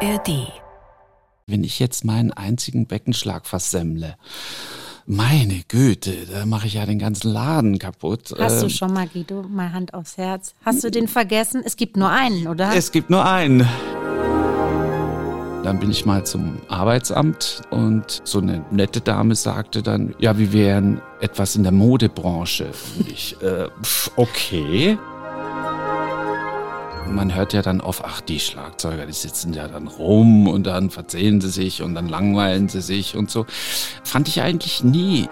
ARD. Wenn ich jetzt meinen einzigen Beckenschlag versemmle, meine Güte, da mache ich ja den ganzen Laden kaputt. Hast du Ähm, schon mal, Guido, mal Hand aufs Herz? Hast du den vergessen? Es gibt nur einen, oder? Es gibt nur einen. Dann bin ich mal zum Arbeitsamt und so eine nette Dame sagte dann, ja, wir wären etwas in der Modebranche. Und ich, äh, pf, okay. Man hört ja dann oft, ach, die Schlagzeuger, die sitzen ja dann rum und dann verzählen sie sich und dann langweilen sie sich und so. Fand ich eigentlich nie.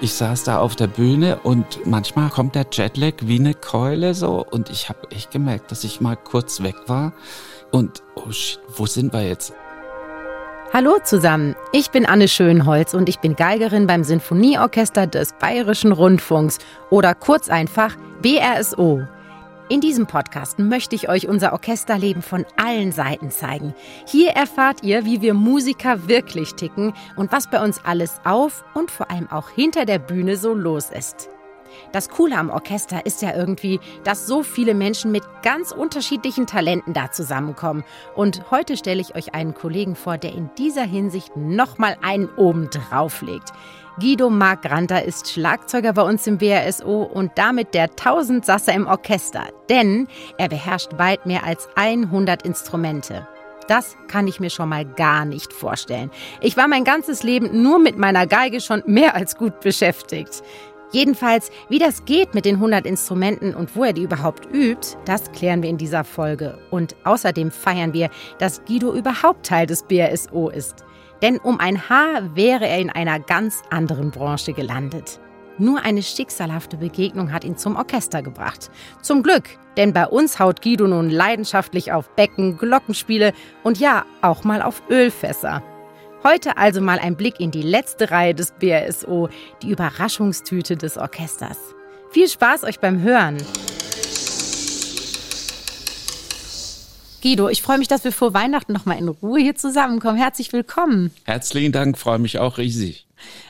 Ich saß da auf der Bühne und manchmal kommt der Jetlag wie eine Keule so und ich habe echt gemerkt, dass ich mal kurz weg war und oh shit, wo sind wir jetzt? Hallo zusammen, ich bin Anne Schönholz und ich bin Geigerin beim Sinfonieorchester des Bayerischen Rundfunks oder kurz einfach BRSO. In diesem Podcast möchte ich euch unser Orchesterleben von allen Seiten zeigen. Hier erfahrt ihr, wie wir Musiker wirklich ticken und was bei uns alles auf und vor allem auch hinter der Bühne so los ist. Das Coole am Orchester ist ja irgendwie, dass so viele Menschen mit ganz unterschiedlichen Talenten da zusammenkommen. Und heute stelle ich euch einen Kollegen vor, der in dieser Hinsicht nochmal einen oben drauflegt. Guido Marc Granter ist Schlagzeuger bei uns im BRSO und damit der Tausendsasser im Orchester. Denn er beherrscht weit mehr als 100 Instrumente. Das kann ich mir schon mal gar nicht vorstellen. Ich war mein ganzes Leben nur mit meiner Geige schon mehr als gut beschäftigt. Jedenfalls, wie das geht mit den 100 Instrumenten und wo er die überhaupt übt, das klären wir in dieser Folge. Und außerdem feiern wir, dass Guido überhaupt Teil des BRSO ist. Denn um ein Haar wäre er in einer ganz anderen Branche gelandet. Nur eine schicksalhafte Begegnung hat ihn zum Orchester gebracht. Zum Glück, denn bei uns haut Guido nun leidenschaftlich auf Becken, Glockenspiele und ja, auch mal auf Ölfässer. Heute also mal ein Blick in die letzte Reihe des BRSO, die Überraschungstüte des Orchesters. Viel Spaß euch beim Hören. Guido, ich freue mich, dass wir vor Weihnachten noch mal in Ruhe hier zusammenkommen. Herzlich willkommen. Herzlichen Dank, freue mich auch riesig.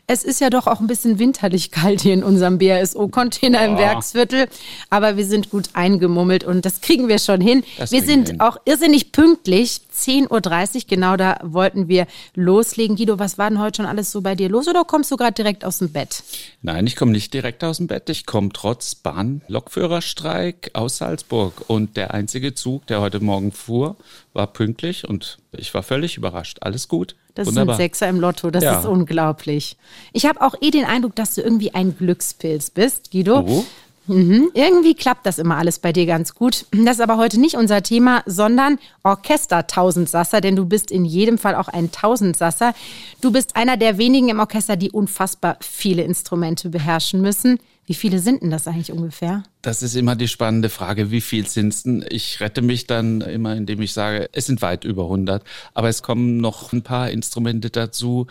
Es ist ja doch auch ein bisschen winterlich kalt hier in unserem BRSO-Container im Boah. Werksviertel, aber wir sind gut eingemummelt und das kriegen wir schon hin. Das wir sind hin. auch irrsinnig pünktlich. 10.30 Uhr, genau da wollten wir loslegen. Guido, was war denn heute schon alles so bei dir los oder kommst du gerade direkt aus dem Bett? Nein, ich komme nicht direkt aus dem Bett. Ich komme trotz Bahn-Lokführerstreik aus Salzburg. Und der einzige Zug, der heute Morgen fuhr, war pünktlich und ich war völlig überrascht. Alles gut. Das Wunderbar. sind Sechser im Lotto, das Ja. ist unglaublich. Ich habe auch eh den Eindruck, dass du irgendwie ein Glückspilz bist, Guido. Oh. Mhm. Irgendwie klappt das immer alles bei dir ganz gut. Das ist aber heute nicht unser Thema, sondern Orchester-Tausendsasser, denn du bist in jedem Fall auch ein Tausendsasser. Du bist einer der wenigen im Orchester, die unfassbar viele Instrumente beherrschen müssen. Wie viele sind denn das eigentlich ungefähr? Das ist immer die spannende Frage, wie viel sind's denn? Ich rette mich dann immer, indem ich sage, es sind weit über 100. Aber es kommen noch ein paar Instrumente dazu,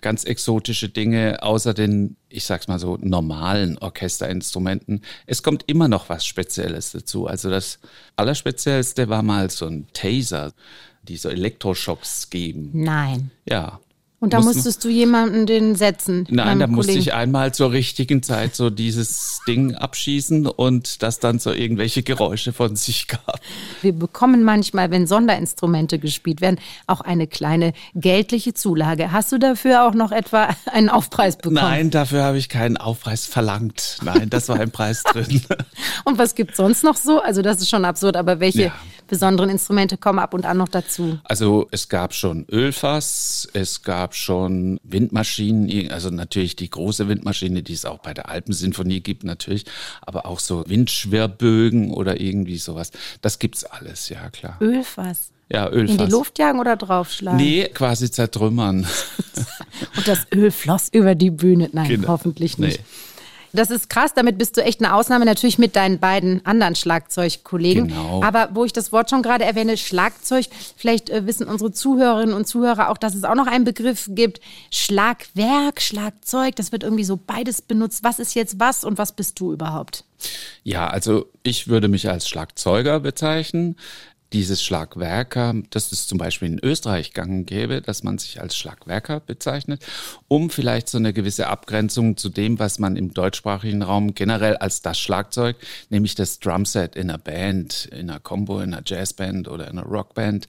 ganz exotische Dinge, außer den, ich sag's mal so, normalen Orchesterinstrumenten. Es kommt immer noch was Spezielles dazu. Also das Allerspeziellste war mal so ein Taser, die so Elektroschocks geben. Nein. Ja. Und da Muss man- musstest du jemanden den setzen. Nein, da musste Kollegen. ich einmal zur richtigen Zeit so dieses Ding abschießen und das dann so irgendwelche Geräusche von sich gab. Wir bekommen manchmal, wenn Sonderinstrumente gespielt werden, auch eine kleine geldliche Zulage. Hast du dafür auch noch etwa einen Aufpreis bekommen? Nein, dafür habe ich keinen Aufpreis verlangt. Nein, das war ein Preis drin. Und was gibt sonst noch so? Also das ist schon absurd, aber welche Ja. Besonderen Instrumente kommen ab und an noch dazu? Also es gab schon Ölfass, es gab schon Windmaschinen, also natürlich die große Windmaschine, die es auch bei der Alpensinfonie gibt natürlich, aber auch so Windschwirbögen oder irgendwie sowas. Das gibt's alles, ja klar. Ölfass. Ja, In Ölfass. die Luft jagen oder draufschlagen? Nee, quasi zertrümmern. Und das Öl floss über die Bühne. Nein, Genau. hoffentlich nicht. Nee. Das ist krass, damit bist du echt eine Ausnahme, natürlich mit deinen beiden anderen Schlagzeugkollegen. Genau. Aber wo ich das Wort schon gerade erwähne, Schlagzeug, vielleicht äh, wissen unsere Zuhörerinnen und Zuhörer auch, dass es auch noch einen Begriff gibt, Schlagwerk, Schlagzeug, das wird irgendwie so beides benutzt. Was ist jetzt was und was bist du überhaupt? Ja, also ich würde mich als Schlagzeuger bezeichnen. Dieses Schlagwerker, dass es zum Beispiel in Österreich gang gäbe, dass man sich als Schlagwerker bezeichnet, um vielleicht so eine gewisse Abgrenzung zu dem, was man im deutschsprachigen Raum generell als das Schlagzeug, nämlich das Drumset in einer Band, in einer Combo, in einer Jazzband oder in einer Rockband.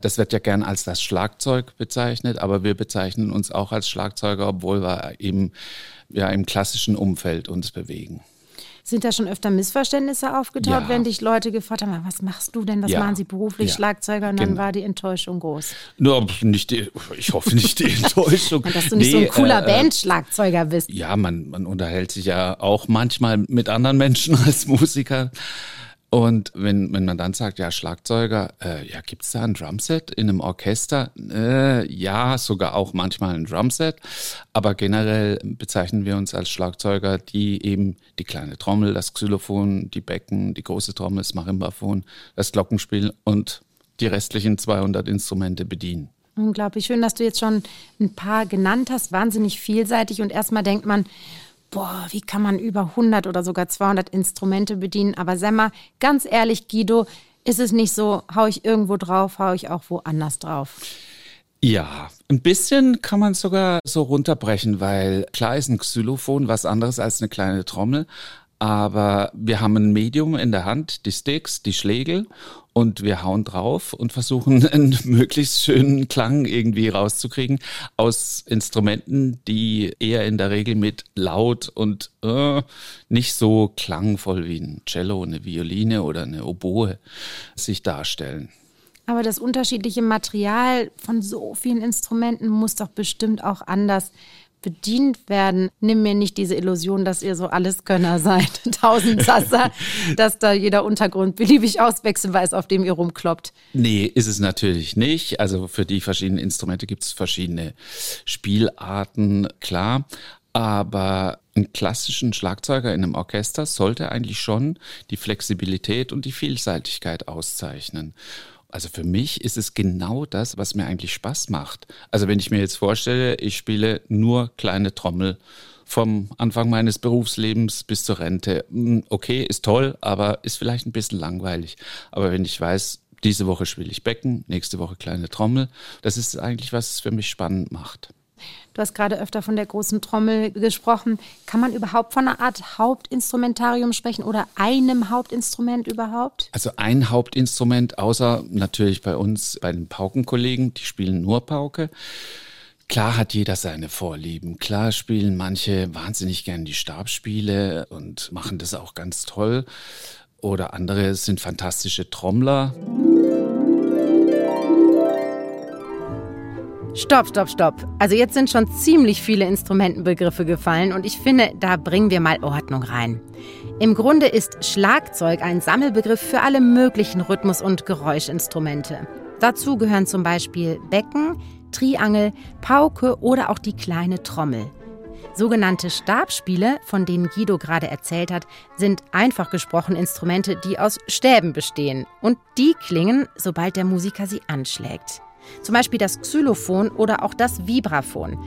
Das wird ja gern als das Schlagzeug bezeichnet, aber wir bezeichnen uns auch als Schlagzeuger, obwohl wir eben ja im klassischen Umfeld uns bewegen. Sind da schon öfter Missverständnisse aufgetaucht, ja. wenn dich Leute gefragt haben, was machst du denn, was ja. machen sie beruflich, ja. Schlagzeuger, und dann genau. war die Enttäuschung groß. Nur nicht die, ich hoffe nicht die Enttäuschung. Dass du nicht nee, so ein cooler äh, Bandschlagzeuger bist. Ja, man, man unterhält sich ja auch manchmal mit anderen Menschen als Musiker. Und wenn, wenn man dann sagt, ja, Schlagzeuger, äh, ja, gibt's da ein Drumset in einem Orchester? Äh, ja, sogar auch manchmal ein Drumset. Aber generell bezeichnen wir uns als Schlagzeuger, die eben die kleine Trommel, das Xylophon, die Becken, die große Trommel, das Marimbaphon, das Glockenspiel und die restlichen 200 Instrumente bedienen. Unglaublich schön, dass du jetzt schon ein paar genannt hast, wahnsinnig vielseitig. Und erstmal denkt man, boah, wie kann man über 100 oder sogar 200 Instrumente bedienen? Aber sag mal, ganz ehrlich, Guido, ist es nicht so, hau ich irgendwo drauf, hau ich auch woanders drauf? Ja, ein bisschen kann man sogar so runterbrechen, weil klar ist ein Xylophon was anderes als eine kleine Trommel, aber wir haben ein Medium in der Hand, die Sticks, die Schlägel und wir hauen drauf und versuchen einen möglichst schönen Klang irgendwie rauszukriegen aus Instrumenten, die eher in der Regel mit laut und äh, nicht so klangvoll wie ein Cello, eine Violine oder eine Oboe sich darstellen. Aber das unterschiedliche Material von so vielen Instrumenten muss doch bestimmt auch anders bedient werden. Nimm mir nicht diese Illusion, dass ihr so Alleskönner seid. Tausend Sasser, dass da jeder Untergrund beliebig auswechseln weiß, auf dem ihr rumkloppt. Nee, ist es natürlich nicht. Also für die verschiedenen Instrumente gibt es verschiedene Spielarten, klar. Aber einen klassischen Schlagzeuger in einem Orchester sollte eigentlich schon die Flexibilität und die Vielseitigkeit auszeichnen. Also für mich ist es genau das, was mir eigentlich Spaß macht. Also wenn ich mir jetzt vorstelle, ich spiele nur kleine Trommel vom Anfang meines Berufslebens bis zur Rente. Hm, okay, ist toll, aber ist vielleicht ein bisschen langweilig. Aber wenn ich weiß, diese Woche spiele ich Becken, nächste Woche kleine Trommel, das ist eigentlich, was es für mich spannend macht. Du hast gerade öfter von der großen Trommel gesprochen. Kann man überhaupt von einer Art Hauptinstrumentarium sprechen oder einem Hauptinstrument überhaupt? Also ein Hauptinstrument, außer natürlich bei uns, bei den Paukenkollegen, die spielen nur Pauke. Klar hat jeder seine Vorlieben. Klar spielen manche wahnsinnig gern die Stabspiele und machen das auch ganz toll. Oder andere sind fantastische Trommler. Stopp, stopp, stopp. Also jetzt sind schon ziemlich viele Instrumentenbegriffe gefallen und ich finde, da bringen wir mal Ordnung rein. Im Grunde ist Schlagzeug ein Sammelbegriff für alle möglichen Rhythmus- und Geräuschinstrumente. Dazu gehören zum Beispiel Becken, Triangel, Pauke oder auch die kleine Trommel. Sogenannte Stabspiele, von denen Guido gerade erzählt hat, sind einfach gesprochen Instrumente, die aus Stäben bestehen. Und die klingen, sobald der Musiker sie anschlägt. Zum Beispiel das Xylophon oder auch das Vibraphon.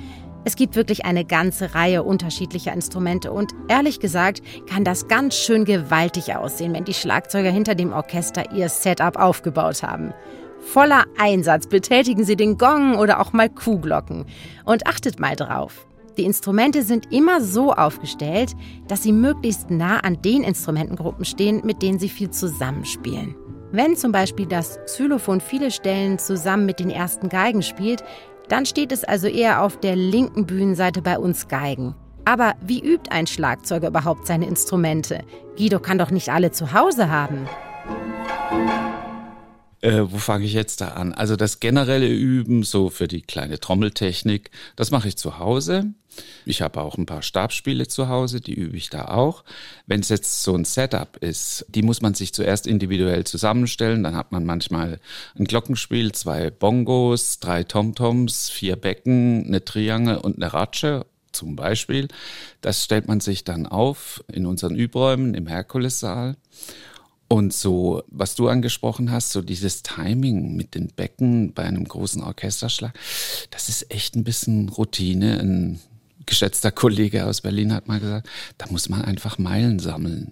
Es gibt wirklich eine ganze Reihe unterschiedlicher Instrumente und ehrlich gesagt kann das ganz schön gewaltig aussehen, wenn die Schlagzeuger hinter dem Orchester ihr Setup aufgebaut haben. Voller Einsatz betätigen sie den Gong oder auch mal Kuhglocken. Und achtet mal drauf. Die Instrumente sind immer so aufgestellt, dass sie möglichst nah an den Instrumentengruppen stehen, mit denen sie viel zusammenspielen. Wenn zum Beispiel das Xylophon viele Stellen zusammen mit den ersten Geigen spielt, dann steht es also eher auf der linken Bühnenseite bei uns Geigen. Aber wie übt ein Schlagzeuger überhaupt seine Instrumente? Guido kann doch nicht alle zu Hause haben. Äh, wo fange ich jetzt da an? Also das generelle Üben, so für die kleine Trommeltechnik, das mache ich zu Hause. Ich habe auch ein paar Stabspiele zu Hause, die übe ich da auch. Wenn es jetzt so ein Setup ist, die muss man sich zuerst individuell zusammenstellen. Dann hat man manchmal ein Glockenspiel, zwei Bongos, drei Tomtoms, vier Becken, eine Triangel und eine Ratsche zum Beispiel. Das stellt man sich dann auf in unseren Übräumen im Herkulessaal. Und so, was du angesprochen hast, so dieses Timing mit den Becken bei einem großen Orchesterschlag, das ist echt ein bisschen Routine. Ein geschätzter Kollege aus Berlin hat mal gesagt, da muss man einfach Meilen sammeln.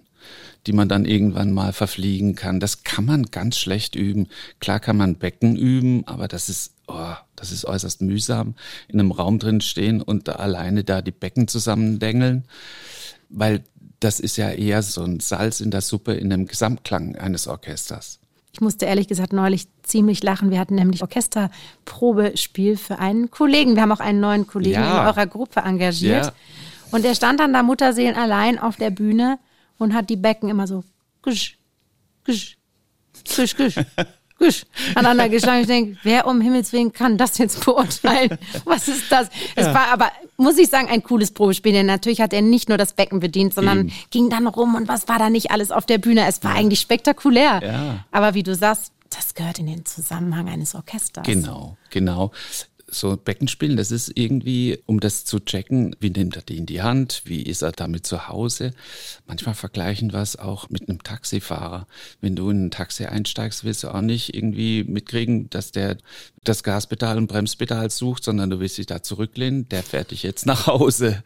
die man dann irgendwann mal verfliegen kann. Das kann man ganz schlecht üben. Klar kann man Becken üben, aber das ist, oh, das ist äußerst mühsam, in einem Raum drin stehen und da alleine da die Becken zusammendengeln, weil das ist ja eher so ein Salz in der Suppe in dem Gesamtklang eines Orchesters. Ich musste ehrlich gesagt neulich ziemlich lachen. Wir hatten nämlich Orchesterprobespiel für einen Kollegen. Wir haben auch einen neuen Kollegen ja. in eurer Gruppe engagiert. Ja. Und der stand dann da Mutterseelen allein auf der Bühne und hat die Becken immer so güsch, güsch, güsch, güsch. Gusch, aneinander geschlagen. Ich denke, wer um Himmels Willen kann das jetzt beurteilen? Was ist das? Es ja. war aber, muss ich sagen, ein cooles Probespiel. Denn natürlich hat er nicht nur das Becken bedient, sondern Eben. ging dann rum und was war da nicht alles auf der Bühne? Es war ja. eigentlich spektakulär. Ja. Aber wie du sagst, das gehört in den Zusammenhang eines Orchesters. Genau, genau so Beckenspielen, das ist irgendwie, um das zu checken, wie nimmt er die in die Hand, wie ist er damit zu Hause. Manchmal vergleichen wir es auch mit einem Taxifahrer. Wenn du in ein Taxi einsteigst, willst du auch nicht irgendwie mitkriegen, dass der das Gaspedal und Bremspedal sucht, sondern du willst dich da zurücklehnen, der fährt dich jetzt nach Hause.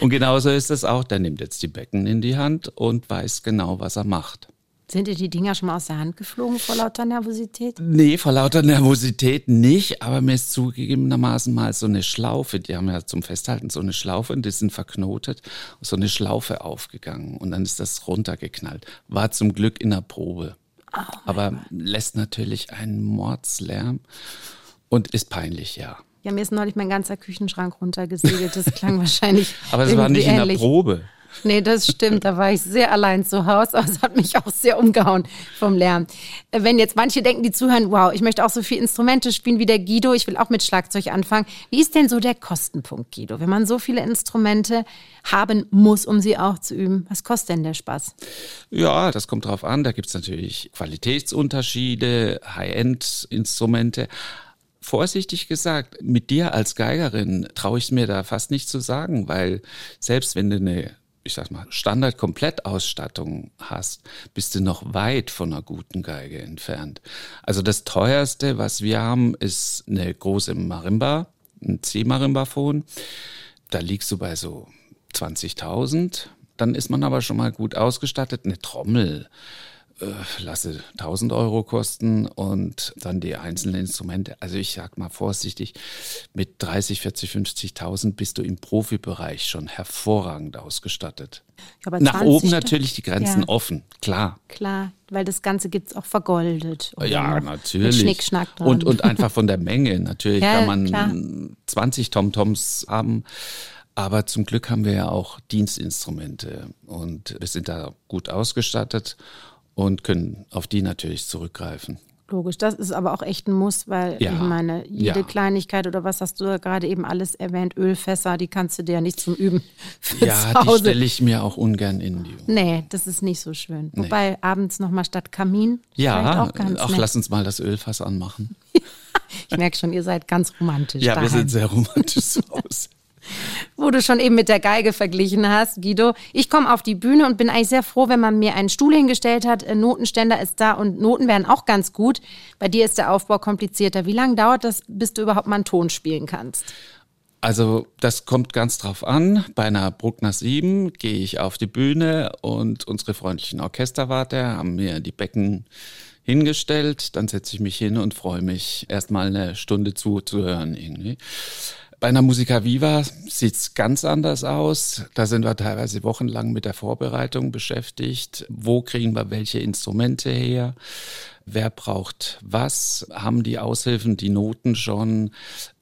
Und genauso ist es auch, der nimmt jetzt die Becken in die Hand und weiß genau, was er macht. Sind dir die Dinger schon mal aus der Hand geflogen vor lauter Nervosität? Nee, vor lauter Nervosität nicht, aber mir ist zugegebenermaßen mal so eine Schlaufe, die haben ja zum Festhalten so eine Schlaufe und die sind verknotet, so eine Schlaufe aufgegangen und dann ist das runtergeknallt. War zum Glück in der Probe. Oh aber Gott. lässt natürlich einen Mordslärm und ist peinlich, ja. Ja, mir ist neulich mein ganzer Küchenschrank runtergesegelt. Das klang wahrscheinlich. aber es war nicht ähnlich. in der Probe. Nee, das stimmt. Da war ich sehr allein zu Hause, aber es hat mich auch sehr umgehauen vom Lärm. Wenn jetzt manche denken, die zuhören, wow, ich möchte auch so viele Instrumente spielen wie der Guido, ich will auch mit Schlagzeug anfangen. Wie ist denn so der Kostenpunkt, Guido? Wenn man so viele Instrumente haben muss, um sie auch zu üben, was kostet denn der Spaß? Ja, das kommt drauf an. Da gibt es natürlich Qualitätsunterschiede, High-End-Instrumente vorsichtig gesagt, mit dir als Geigerin traue ich mir da fast nicht zu sagen, weil selbst wenn du eine ich sag mal, Standard-Komplettausstattung hast, bist du noch weit von einer guten Geige entfernt. Also das teuerste, was wir haben, ist eine große Marimba, ein C-Marimbaphon. Da liegst du bei so 20.000. Dann ist man aber schon mal gut ausgestattet. Eine Trommel äh, lasse 1000 Euro kosten und dann die einzelnen Instrumente. Also ich sag mal vorsichtig, mit 30, 40, 50.000 bist du im Profibereich schon hervorragend ausgestattet. Nach oben natürlich die Grenzen ja. offen, klar. Klar, weil das Ganze gibt es auch vergoldet. Ja, natürlich. Schnickschnack dran. Und, und einfach von der Menge. Natürlich ja, kann man klar. 20 Tom-Toms haben. Aber zum Glück haben wir ja auch Dienstinstrumente und wir sind da gut ausgestattet und können auf die natürlich zurückgreifen. Logisch, das ist aber auch echt ein Muss, weil ja. ich meine, jede ja. Kleinigkeit oder was hast du ja gerade eben alles erwähnt, Ölfässer, die kannst du dir ja nicht zum Üben Ja, die stelle ich mir auch ungern in die. Nee, das ist nicht so schön. Nee. Wobei abends nochmal statt Kamin. Ja, auch, ganz auch lass uns mal das Ölfass anmachen. ich merke schon, ihr seid ganz romantisch. Ja, daheim. wir sind sehr romantisch zu Hause wo du schon eben mit der Geige verglichen hast, Guido. Ich komme auf die Bühne und bin eigentlich sehr froh, wenn man mir einen Stuhl hingestellt hat. Notenständer ist da und Noten wären auch ganz gut. Bei dir ist der Aufbau komplizierter. Wie lange dauert das, bis du überhaupt mal einen Ton spielen kannst? Also das kommt ganz drauf an. Bei einer Bruckner 7 gehe ich auf die Bühne und unsere freundlichen Orchesterwarte haben mir die Becken hingestellt. Dann setze ich mich hin und freue mich, erst mal eine Stunde zuzuhören irgendwie. Bei einer Musica Viva sieht's ganz anders aus. Da sind wir teilweise wochenlang mit der Vorbereitung beschäftigt. Wo kriegen wir welche Instrumente her? Wer braucht was? Haben die Aushilfen die Noten schon?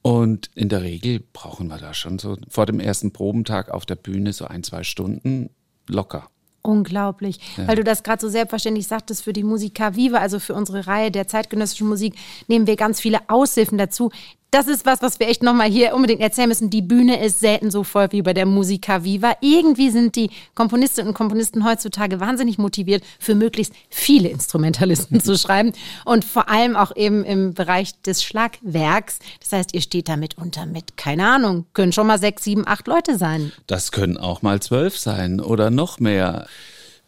Und in der Regel brauchen wir da schon so vor dem ersten Probentag auf der Bühne so ein, zwei Stunden locker. Unglaublich, ja. weil du das gerade so selbstverständlich sagtest, für die Musica Viva, also für unsere Reihe der zeitgenössischen Musik, nehmen wir ganz viele Aushilfen dazu, das ist was, was wir echt nochmal hier unbedingt erzählen müssen. Die Bühne ist selten so voll wie bei der Musica Viva. Irgendwie sind die Komponistinnen und Komponisten heutzutage wahnsinnig motiviert, für möglichst viele Instrumentalisten zu schreiben. Und vor allem auch eben im Bereich des Schlagwerks. Das heißt, ihr steht da mitunter mit, keine Ahnung, können schon mal sechs, sieben, acht Leute sein. Das können auch mal zwölf sein oder noch mehr.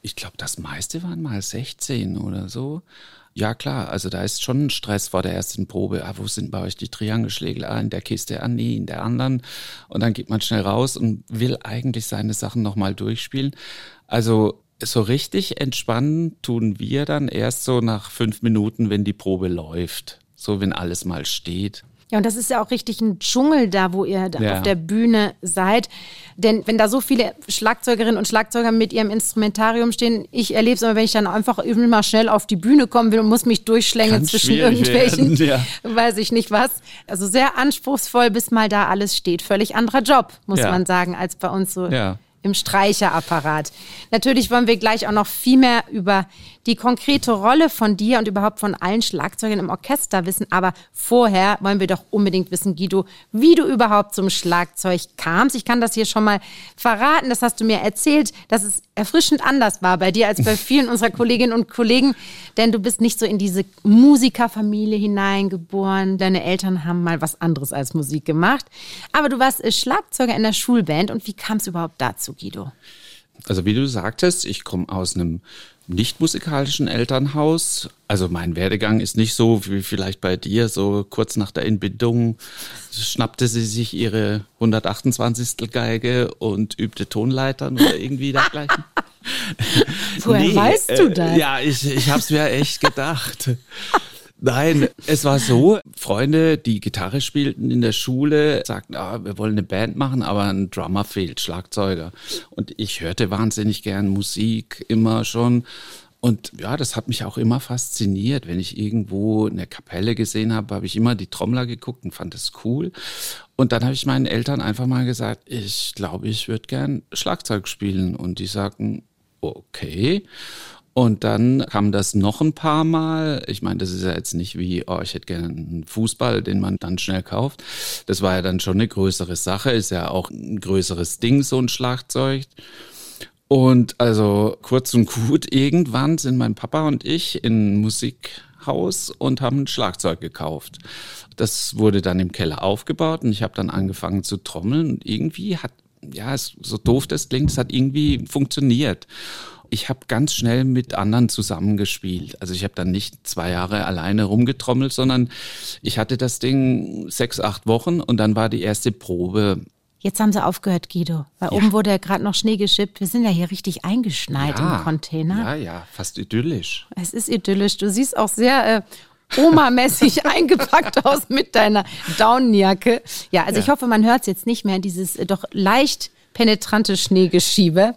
Ich glaube, das meiste waren mal 16 oder so. Ja, klar. Also da ist schon Stress vor der ersten Probe. Ah, wo sind bei euch die Triangelschlägel? Ah, in der Kiste. Ah, nee, in der anderen. Und dann geht man schnell raus und will eigentlich seine Sachen nochmal durchspielen. Also so richtig entspannen tun wir dann erst so nach fünf Minuten, wenn die Probe läuft. So, wenn alles mal steht. Ja, und das ist ja auch richtig ein Dschungel da, wo ihr da ja. auf der Bühne seid. Denn wenn da so viele Schlagzeugerinnen und Schlagzeuger mit ihrem Instrumentarium stehen, ich erlebe es immer, wenn ich dann einfach mal schnell auf die Bühne kommen will und muss mich durchschlängeln Kann zwischen irgendwelchen, ja. weiß ich nicht was. Also sehr anspruchsvoll, bis mal da alles steht. Völlig anderer Job, muss ja. man sagen, als bei uns so im Streicherapparat. Natürlich wollen wir gleich auch noch viel mehr über die konkrete Rolle von dir und überhaupt von allen Schlagzeugern im Orchester wissen. Aber vorher wollen wir doch unbedingt wissen, Guido, wie du überhaupt zum Schlagzeug kamst. Ich kann das hier schon mal verraten. Das hast du mir erzählt, dass es erfrischend anders war bei dir als bei vielen unserer Kolleginnen und Kollegen. Denn du bist nicht so in diese Musikerfamilie hineingeboren. Deine Eltern haben mal was anderes als Musik gemacht. Aber du warst Schlagzeuger in der Schulband. Und wie kam es überhaupt dazu, Guido? Also wie du sagtest, ich komme aus einem nicht musikalischen Elternhaus. Also mein Werdegang ist nicht so wie vielleicht bei dir, so kurz nach der Entbindung schnappte sie sich ihre 128. Geige und übte Tonleitern oder irgendwie dergleichen. Woher nee, weißt du äh, das? Äh, ja, ich, ich habe es mir echt gedacht. Nein, es war so, Freunde, die Gitarre spielten in der Schule, sagten, ah, wir wollen eine Band machen, aber ein Drummer fehlt, Schlagzeuger. Und ich hörte wahnsinnig gern Musik immer schon. Und ja, das hat mich auch immer fasziniert. Wenn ich irgendwo eine Kapelle gesehen habe, habe ich immer die Trommler geguckt und fand das cool. Und dann habe ich meinen Eltern einfach mal gesagt, ich glaube, ich würde gern Schlagzeug spielen. Und die sagten, okay. Und dann kam das noch ein paar Mal. Ich meine, das ist ja jetzt nicht wie, oh, ich hätte gerne einen Fußball, den man dann schnell kauft. Das war ja dann schon eine größere Sache, ist ja auch ein größeres Ding, so ein Schlagzeug. Und also kurz und gut, irgendwann sind mein Papa und ich in ein Musikhaus und haben ein Schlagzeug gekauft. Das wurde dann im Keller aufgebaut und ich habe dann angefangen zu trommeln und irgendwie hat, ja, so doof das klingt, es hat irgendwie funktioniert ich habe ganz schnell mit anderen zusammengespielt. Also ich habe dann nicht zwei Jahre alleine rumgetrommelt, sondern ich hatte das Ding sechs, acht Wochen und dann war die erste Probe. Jetzt haben sie aufgehört, Guido. Weil ja. oben wurde ja gerade noch Schnee geschippt. Wir sind ja hier richtig eingeschneit ja, im Container. Ja, ja, fast idyllisch. Es ist idyllisch. Du siehst auch sehr äh, Oma-mäßig eingepackt aus mit deiner Daunenjacke. Ja, also ja. ich hoffe, man hört es jetzt nicht mehr, dieses äh, doch leicht penetrante Schneegeschiebe.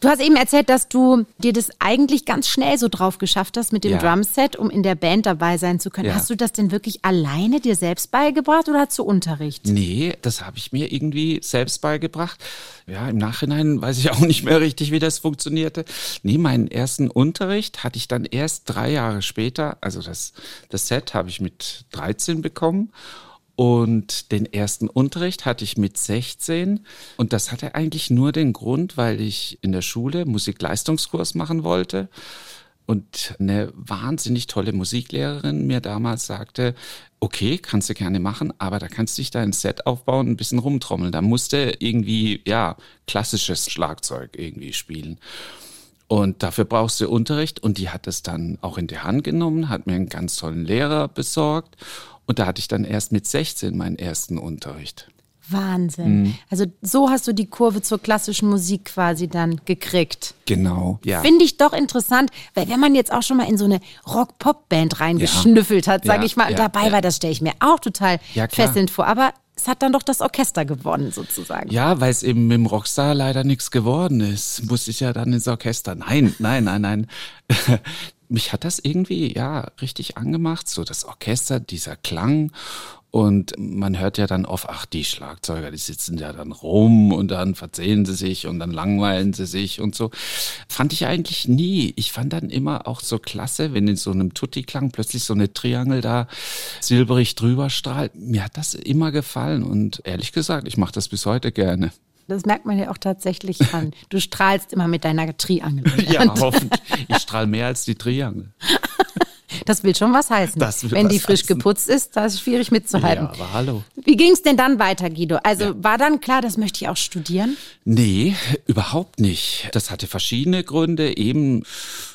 Du hast eben erzählt, dass du dir das eigentlich ganz schnell so drauf geschafft hast mit dem ja. Drumset, um in der Band dabei sein zu können. Ja. Hast du das denn wirklich alleine dir selbst beigebracht oder zu Unterricht? Nee, das habe ich mir irgendwie selbst beigebracht. Ja, im Nachhinein weiß ich auch nicht mehr richtig, wie das funktionierte. Nee, meinen ersten Unterricht hatte ich dann erst drei Jahre später. Also das, das Set habe ich mit 13 bekommen. Und den ersten Unterricht hatte ich mit 16 und das hatte eigentlich nur den Grund, weil ich in der Schule Musikleistungskurs machen wollte und eine wahnsinnig tolle Musiklehrerin mir damals sagte, okay, kannst du gerne machen, aber da kannst du dich da ein Set aufbauen, ein bisschen rumtrommeln. Da musste irgendwie, ja, klassisches Schlagzeug irgendwie spielen. Und dafür brauchst du Unterricht und die hat es dann auch in die Hand genommen, hat mir einen ganz tollen Lehrer besorgt und da hatte ich dann erst mit 16 meinen ersten Unterricht. Wahnsinn. Mhm. Also so hast du die Kurve zur klassischen Musik quasi dann gekriegt. Genau, ja. Finde ich doch interessant, weil wenn man jetzt auch schon mal in so eine Rock-Pop-Band reingeschnüffelt ja. hat, sage ja, ich mal, und dabei war, das stelle ich mir auch total fesselnd vor. Aber es hat dann doch das Orchester gewonnen, sozusagen. Ja, weil es eben mit dem Rockstar leider nichts geworden ist. Muss ich ja dann ins Orchester. Nein, nein, nein, nein. Mich hat das irgendwie ja richtig angemacht, so das Orchester, dieser Klang und man hört ja dann oft, ach, die Schlagzeuger, die sitzen ja dann rum und dann verzählen sie sich und dann langweilen sie sich und so. Fand ich eigentlich nie. Ich fand dann immer auch so klasse, wenn in so einem Tutti-Klang plötzlich so eine Triangel da silberig drüber strahlt. Mir hat das immer gefallen und ehrlich gesagt, ich mache das bis heute gerne. Das merkt man ja auch tatsächlich an. Du strahlst immer mit deiner Triangel. ja, hoffentlich. Ich strahle mehr als die Triangel. Das will schon was heißen. Wenn was die frisch heißen. geputzt ist, das ist schwierig mitzuhalten. Ja, aber hallo. Wie ging es denn dann weiter, Guido? Also war dann klar, das möchte ich auch studieren? Nee, überhaupt nicht. Das hatte verschiedene Gründe. Eben,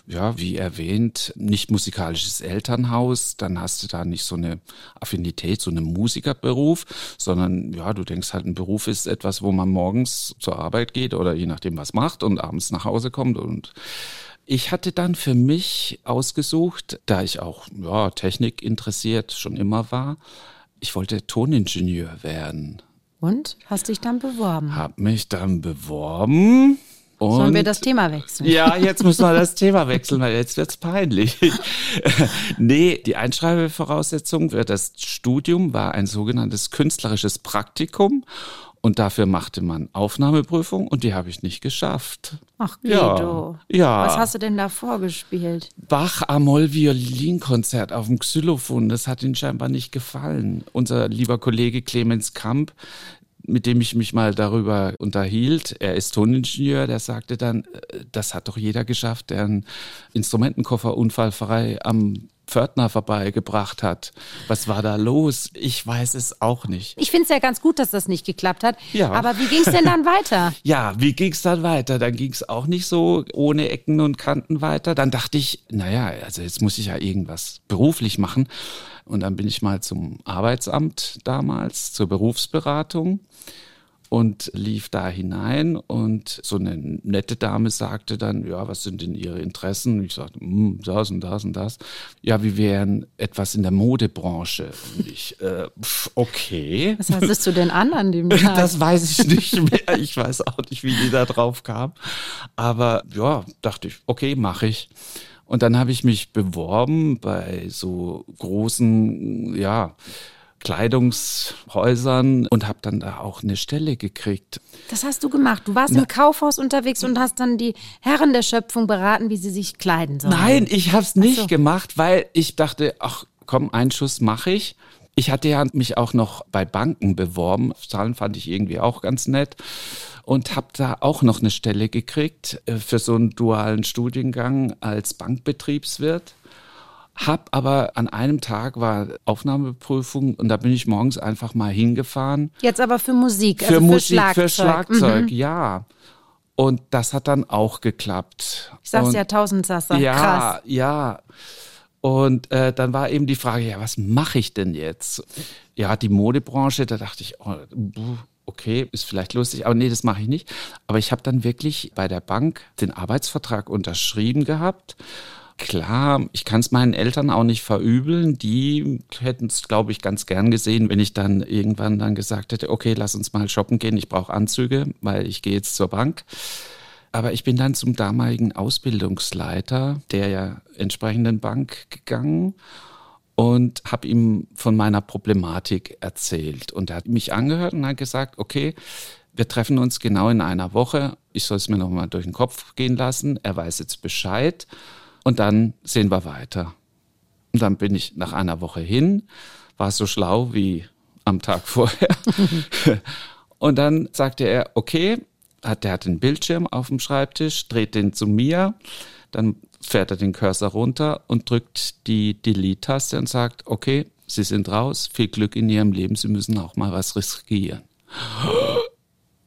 ja, wie erwähnt, nicht musikalisches Elternhaus. Dann hast du da nicht so eine Affinität, so einen Musikerberuf, sondern ja, du denkst halt, ein Beruf ist etwas, wo man morgens zur Arbeit geht oder je nachdem was macht und abends nach Hause kommt und ich hatte dann für mich ausgesucht, da ich auch ja, Technik interessiert schon immer war, ich wollte Toningenieur werden. Und hast dich dann beworben? Hab mich dann beworben. Und Sollen wir das Thema wechseln? ja, jetzt müssen wir das Thema wechseln, weil jetzt wird's peinlich. nee, die Einschreibevoraussetzung für das Studium war ein sogenanntes künstlerisches Praktikum. Und dafür machte man Aufnahmeprüfung und die habe ich nicht geschafft. Ach, Ja, Guido. ja. Was hast du denn da vorgespielt? Bach Amol Violinkonzert auf dem Xylophon, das hat ihm scheinbar nicht gefallen. Unser lieber Kollege Clemens Kamp, mit dem ich mich mal darüber unterhielt, er ist Toningenieur, der sagte dann, äh, das hat doch jeder geschafft, der einen Instrumentenkoffer unfallfrei am Pförtner vorbeigebracht hat. Was war da los? Ich weiß es auch nicht. Ich finde es ja ganz gut, dass das nicht geklappt hat. Ja. Aber wie ging es denn dann weiter? Ja, wie ging's dann weiter? Dann ging's auch nicht so ohne Ecken und Kanten weiter. Dann dachte ich, naja, also jetzt muss ich ja irgendwas beruflich machen. Und dann bin ich mal zum Arbeitsamt damals, zur Berufsberatung und lief da hinein und so eine nette Dame sagte dann, ja, was sind denn Ihre Interessen? Und ich sagte, hm, das und das und das. Ja, wir wären etwas in der Modebranche. Und ich, äh, pf, okay. Was hattest du denn an an dem Tag? Das weiß ich nicht mehr. Ich weiß auch nicht, wie die da drauf kam. Aber ja, dachte ich, okay, mache ich. Und dann habe ich mich beworben bei so großen, ja, Kleidungshäusern und habe dann da auch eine Stelle gekriegt. Das hast du gemacht. Du warst im Kaufhaus unterwegs und hast dann die Herren der Schöpfung beraten, wie sie sich kleiden sollen. Nein, ich habe es nicht so. gemacht, weil ich dachte, ach komm, einen Schuss mache ich. Ich hatte ja mich auch noch bei Banken beworben. Zahlen fand ich irgendwie auch ganz nett und habe da auch noch eine Stelle gekriegt äh, für so einen dualen Studiengang als Bankbetriebswirt. Hab aber an einem Tag war Aufnahmeprüfung und da bin ich morgens einfach mal hingefahren Jetzt aber für Musik, für also Musik, für Schlagzeug. für Schlagzeug, Mhm. ja. Und das hat dann auch geklappt. Ich sag's und ja, Tausendsasser. ja, Krass. ja. Und äh, dann war eben die Frage, ja, was mache ich denn jetzt? Ja, die Modebranche, da dachte ich, oh, okay, ist vielleicht lustig, aber nee, das mache ich nicht. Aber ich habe dann wirklich bei der Bank den Arbeitsvertrag unterschrieben gehabt. Klar, ich kann es meinen Eltern auch nicht verübeln. Die hätten es, glaube ich, ganz gern gesehen, wenn ich dann irgendwann dann gesagt hätte, okay, lass uns mal shoppen gehen, ich brauche Anzüge, weil ich gehe jetzt zur Bank. Aber ich bin dann zum damaligen Ausbildungsleiter der ja entsprechenden Bank gegangen und habe ihm von meiner Problematik erzählt. Und er hat mich angehört und hat gesagt, okay, wir treffen uns genau in einer Woche. Ich soll es mir nochmal durch den Kopf gehen lassen. Er weiß jetzt Bescheid. Und dann sehen wir weiter. Und dann bin ich nach einer Woche hin, war so schlau wie am Tag vorher. und dann sagte er, okay, hat, der hat den Bildschirm auf dem Schreibtisch, dreht den zu mir, dann fährt er den Cursor runter und drückt die Delete-Taste und sagt, okay, Sie sind raus, viel Glück in Ihrem Leben, Sie müssen auch mal was riskieren.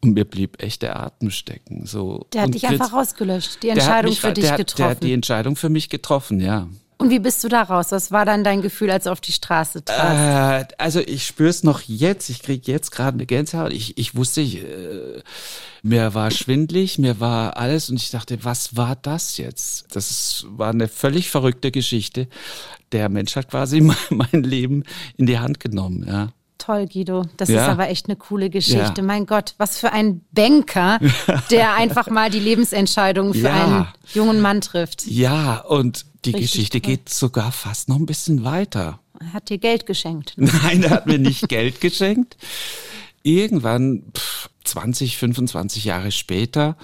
Und mir blieb echt der Atem stecken. So. Der hat Und dich einfach rausgelöscht, die Entscheidung mich- für dich der, getroffen. Der hat die Entscheidung für mich getroffen, ja. Und wie bist du da raus? Was war dann dein Gefühl, als du auf die Straße tratst? Äh, also ich spüre es noch jetzt. Ich kriege jetzt gerade eine Gänsehaut. Ich, ich wusste, ich, äh, mir war schwindlig, mir war alles und ich dachte, was war das jetzt? Das ist, war eine völlig verrückte Geschichte. Der Mensch hat quasi mein, mein Leben in die Hand genommen, ja. Toll, Guido. Das Ja. ist aber echt eine coole Geschichte. Ja. Mein Gott, was für ein Banker, der einfach mal die Lebensentscheidung für Ja. einen jungen Mann trifft. Ja, und die Richtig Geschichte toll. geht sogar fast noch ein bisschen weiter. Er hat dir Geld geschenkt. Nein, er hat mir nicht Geld geschenkt. Irgendwann, pff, 20, 25 Jahre später,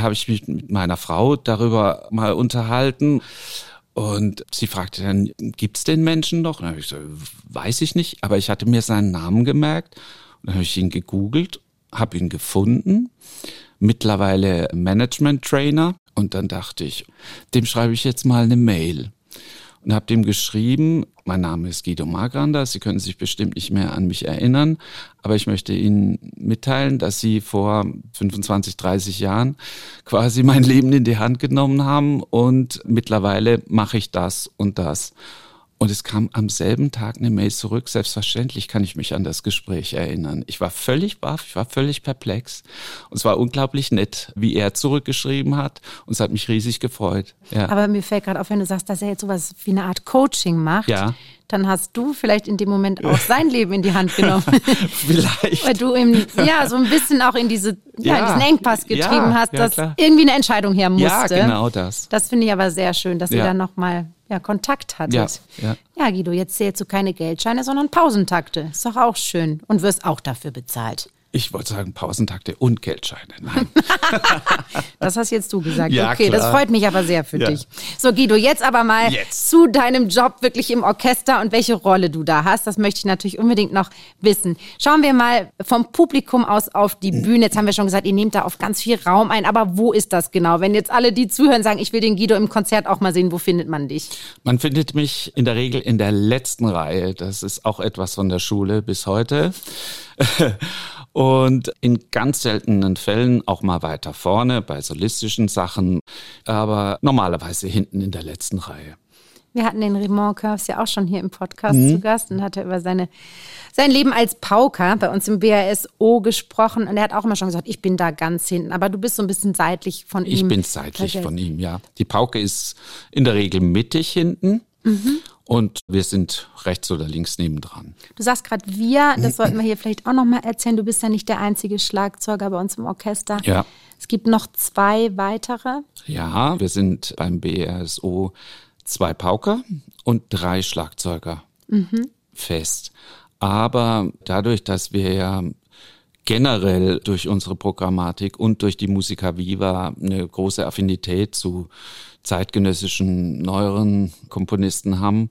habe ich mich mit meiner Frau darüber mal unterhalten. Und sie fragte dann, gibt's den Menschen noch? Und dann habe ich gesagt, weiß ich nicht, aber ich hatte mir seinen Namen gemerkt. Und dann habe ich ihn gegoogelt, habe ihn gefunden, mittlerweile Management Trainer. Und dann dachte ich, dem schreibe ich jetzt mal eine Mail. Und habe dem geschrieben, mein Name ist Guido Margrander, Sie können sich bestimmt nicht mehr an mich erinnern, aber ich möchte Ihnen mitteilen, dass Sie vor 25, 30 Jahren quasi mein Leben in die Hand genommen haben und mittlerweile mache ich das und das. Und es kam am selben Tag eine Mail zurück. Selbstverständlich kann ich mich an das Gespräch erinnern. Ich war völlig baff, ich war völlig perplex. Und es war unglaublich nett, wie er zurückgeschrieben hat. Und es hat mich riesig gefreut. Ja. Aber mir fällt gerade auf, wenn du sagst, dass er jetzt sowas wie eine Art Coaching macht. Ja dann hast du vielleicht in dem Moment auch sein Leben in die Hand genommen. vielleicht. Weil du ihm ja so ein bisschen auch in diese ja, ja diesen Engpass getrieben ja, hast, dass irgendwie eine Entscheidung her musste. Ja, genau das. Das finde ich aber sehr schön, dass ihr dann nochmal ja, Kontakt hattet. Ja, ja. Guido, jetzt zählst du keine Geldscheine, sondern Pausentakte. Ist doch auch schön und wirst auch dafür bezahlt. Ich wollte sagen Pausentakte und Geldscheine. Nein. das hast jetzt du gesagt. Ja, okay, klar. das freut mich aber sehr für ja. dich. So, Guido, jetzt aber mal jetzt. zu deinem Job wirklich im Orchester und welche Rolle du da hast. Das möchte ich natürlich unbedingt noch wissen. Schauen wir mal vom Publikum aus auf die Bühne. Jetzt haben wir schon gesagt, ihr nehmt da auf ganz viel Raum ein. Aber wo ist das genau? Wenn jetzt alle, die zuhören, sagen, ich will den Guido im Konzert auch mal sehen, wo findet man dich? Man findet mich in der Regel in der letzten Reihe. Das ist auch etwas von der Schule bis heute. Und in ganz seltenen Fällen auch mal weiter vorne bei solistischen Sachen, aber normalerweise hinten in der letzten Reihe. Wir hatten den Raymond Curves ja auch schon hier im Podcast mhm. zu Gast und hat über seine, sein Leben als Pauker bei uns im BASO gesprochen. Und er hat auch immer schon gesagt, ich bin da ganz hinten. Aber du bist so ein bisschen seitlich von ihm. Ich bin seitlich von ihm, ja. Die Pauke ist in der Regel mittig hinten. Mhm. Und wir sind rechts oder links nebendran. Du sagst gerade wir, das sollten wir hier vielleicht auch nochmal erzählen. Du bist ja nicht der einzige Schlagzeuger bei uns im Orchester. Ja. Es gibt noch zwei weitere. Ja, wir sind beim BRSO zwei Pauker und drei Schlagzeuger mhm. fest. Aber dadurch, dass wir ja generell durch unsere Programmatik und durch die Musica Viva eine große Affinität zu zeitgenössischen neueren Komponisten haben,